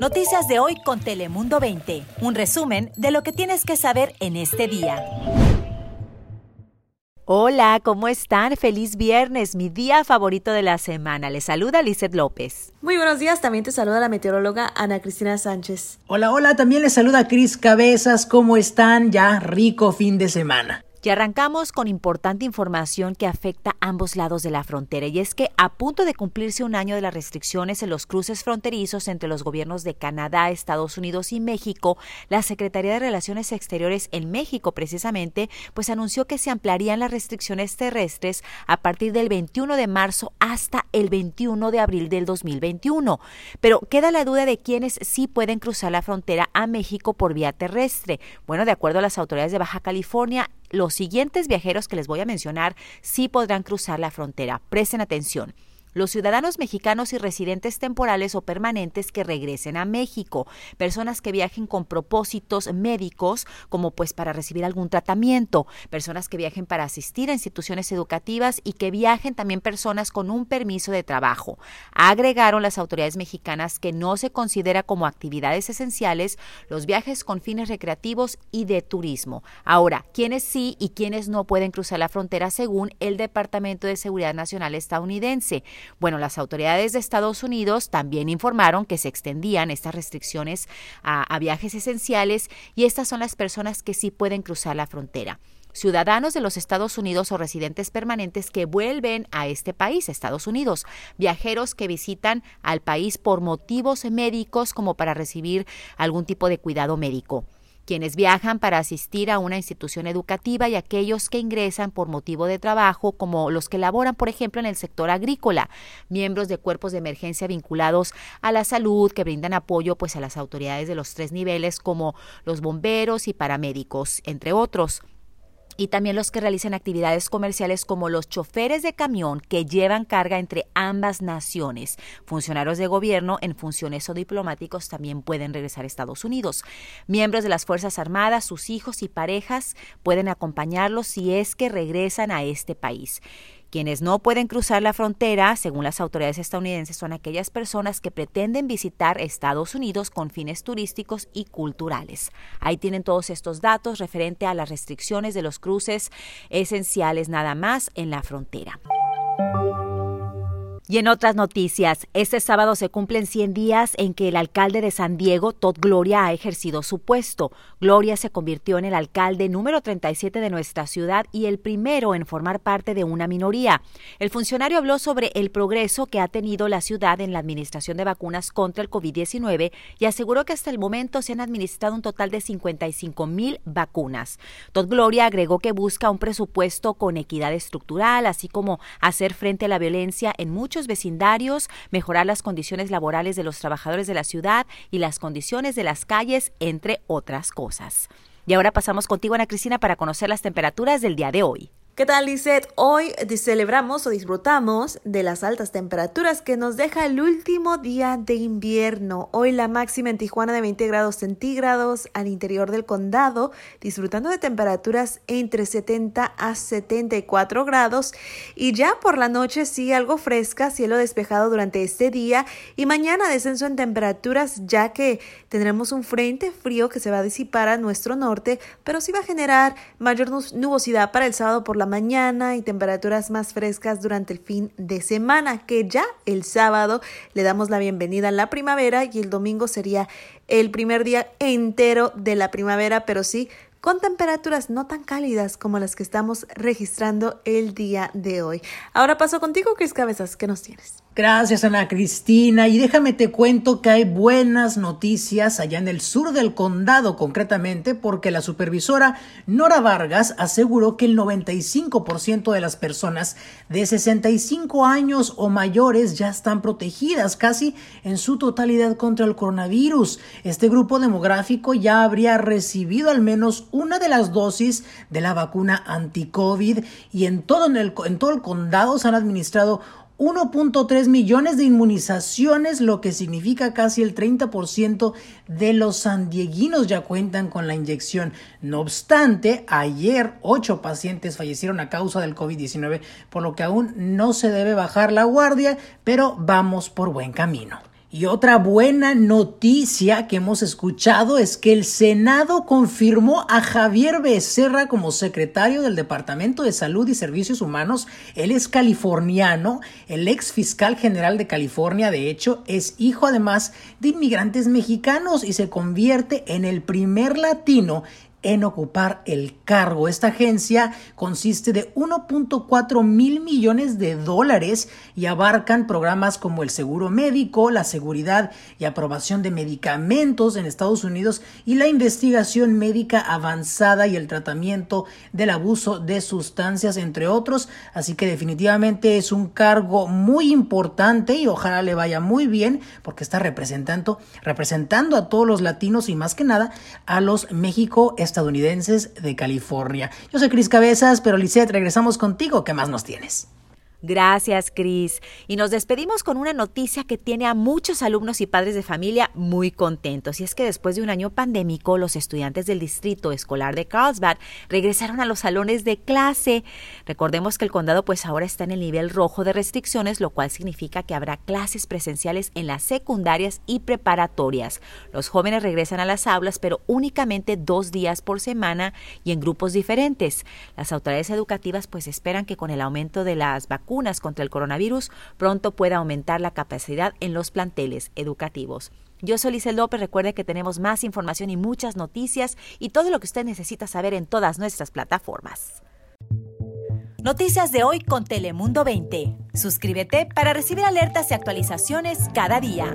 Noticias de hoy con Telemundo 20. Un resumen de lo que tienes que saber en este día. Hola, ¿cómo están? Feliz viernes, mi día favorito de la semana. Les saluda Lizeth López. Muy buenos días, también te saluda la meteoróloga Ana Cristina Sánchez. Hola, hola, también les saluda Cris Cabezas. ¿Cómo están? Ya rico fin de semana. Y arrancamos con importante información que afecta a ambos lados de la frontera, y es que a punto de cumplirse un año de las restricciones en los cruces fronterizos entre los gobiernos de Canadá, Estados Unidos y México, la Secretaría de Relaciones Exteriores en México precisamente, pues anunció que se ampliarían las restricciones terrestres a partir del 21 de marzo hasta el 21 de abril del 2021. Pero queda la duda de quiénes sí pueden cruzar la frontera a México por vía terrestre. Bueno, de acuerdo a las autoridades de Baja California, los siguientes viajeros que les voy a mencionar sí podrán cruzar la frontera. Presten atención los ciudadanos mexicanos y residentes temporales o permanentes que regresen a México, personas que viajen con propósitos médicos, como pues para recibir algún tratamiento, personas que viajen para asistir a instituciones educativas y que viajen también personas con un permiso de trabajo. Agregaron las autoridades mexicanas que no se considera como actividades esenciales los viajes con fines recreativos y de turismo. Ahora, ¿quiénes sí y quiénes no pueden cruzar la frontera según el Departamento de Seguridad Nacional estadounidense? Bueno, las autoridades de Estados Unidos también informaron que se extendían estas restricciones a, viajes esenciales y estas son las personas que sí pueden cruzar la frontera. Ciudadanos de los Estados Unidos o residentes permanentes que vuelven a este país, Estados Unidos, viajeros que visitan al país por motivos médicos como para recibir algún tipo de cuidado médico quienes viajan para asistir a una institución educativa y aquellos que ingresan por motivo de trabajo, como los que laboran, por ejemplo, en el sector agrícola, miembros de cuerpos de emergencia vinculados a la salud que brindan apoyo pues a las autoridades de los tres niveles como los bomberos y paramédicos, entre otros y también los que realicen actividades comerciales como los choferes de camión que llevan carga entre ambas naciones. Funcionarios de gobierno en funciones o diplomáticos también pueden regresar a Estados Unidos. Miembros de las Fuerzas Armadas, sus hijos y parejas pueden acompañarlos si es que regresan a este país. Quienes no pueden cruzar la frontera, según las autoridades estadounidenses, son aquellas personas que pretenden visitar Estados Unidos con fines turísticos y culturales. Ahí tienen todos estos datos referente a las restricciones de los cruces esenciales nada más en la frontera. Y en otras noticias, este sábado se cumplen 100 días en que el alcalde de San Diego, Todd Gloria, ha ejercido su puesto. Gloria se convirtió en el alcalde número 37 de nuestra ciudad y el primero en formar parte de una minoría. El funcionario habló sobre el progreso que ha tenido la ciudad en la administración de vacunas contra el COVID-19 y aseguró que hasta el momento se han administrado un total de 55 mil vacunas. Todd Gloria agregó que busca un presupuesto con equidad estructural, así como hacer frente a la violencia en muchos vecindarios, mejorar las condiciones laborales de los trabajadores de la ciudad y las condiciones de las calles, entre otras cosas. Y ahora pasamos contigo, Ana Cristina, para conocer las temperaturas del día de hoy. ¿Qué tal, Lizeth? Hoy celebramos o disfrutamos de las altas temperaturas que nos deja el último día de invierno. Hoy la máxima en Tijuana de 20 grados centígrados al interior del condado, disfrutando de temperaturas entre 70 a 74 grados. Y ya por la noche sí algo fresca, cielo despejado durante este día. Y mañana descenso en temperaturas ya que tendremos un frente frío que se va a disipar a nuestro norte, pero sí va a generar mayor nubosidad para el sábado por la mañana y temperaturas más frescas durante el fin de semana, que ya el sábado le damos la bienvenida a la primavera y el domingo sería el primer día entero de la primavera, pero sí con temperaturas no tan cálidas como las que estamos registrando el día de hoy. Ahora paso contigo, Cris Cabezas, ¿qué nos tienes? Gracias Ana Cristina y déjame te cuento que hay buenas noticias allá en el sur del condado concretamente porque la supervisora Nora Vargas aseguró que el 95% de las personas de 65 años o mayores ya están protegidas casi en su totalidad contra el coronavirus. Este grupo demográfico ya habría recibido al menos una de las dosis de la vacuna anti-COVID y en todo, el, en todo el condado se han administrado 1.3 millones de inmunizaciones, lo que significa casi el 30% de los sandieguinos ya cuentan con la inyección. No obstante, ayer 8 pacientes fallecieron a causa del COVID-19, por lo que aún no se debe bajar la guardia, pero vamos por buen camino. Y otra buena noticia que hemos escuchado es que el Senado confirmó a Javier Becerra como secretario del Departamento de Salud y Servicios Humanos. Él es californiano, el ex fiscal general de California, de hecho, es hijo además de inmigrantes mexicanos y se convierte en el primer latino en ocupar el cargo. Esta agencia consiste de 1.4 mil millones de dólares y abarcan programas como el seguro médico, la seguridad y aprobación de medicamentos en Estados Unidos y la investigación médica avanzada y el tratamiento del abuso de sustancias, entre otros. Así que definitivamente es un cargo muy importante y ojalá le vaya muy bien porque está representando, representando a todos los latinos y más que nada a los México estadounidenses de California. Yo soy Cris Cabezas, pero Lisette, regresamos contigo. ¿Qué más nos tienes? Gracias, Cris. Y nos despedimos con una noticia que tiene a muchos alumnos y padres de familia muy contentos. Y es que después de un año pandémico, los estudiantes del distrito escolar de Carlsbad regresaron a los salones de clase. Recordemos que el condado pues ahora está en el nivel rojo de restricciones, lo cual significa que habrá clases presenciales en las secundarias y preparatorias. Los jóvenes regresan a las aulas, pero únicamente dos días por semana y en grupos diferentes. Las autoridades educativas pues esperan que con el aumento de las vacunas vacunas contra el coronavirus, pronto pueda aumentar la capacidad en los planteles educativos. Yo soy Lice López, recuerde que tenemos más información y muchas noticias y todo lo que usted necesita saber en todas nuestras plataformas. Noticias de hoy con Telemundo 20. Suscríbete para recibir alertas y actualizaciones cada día.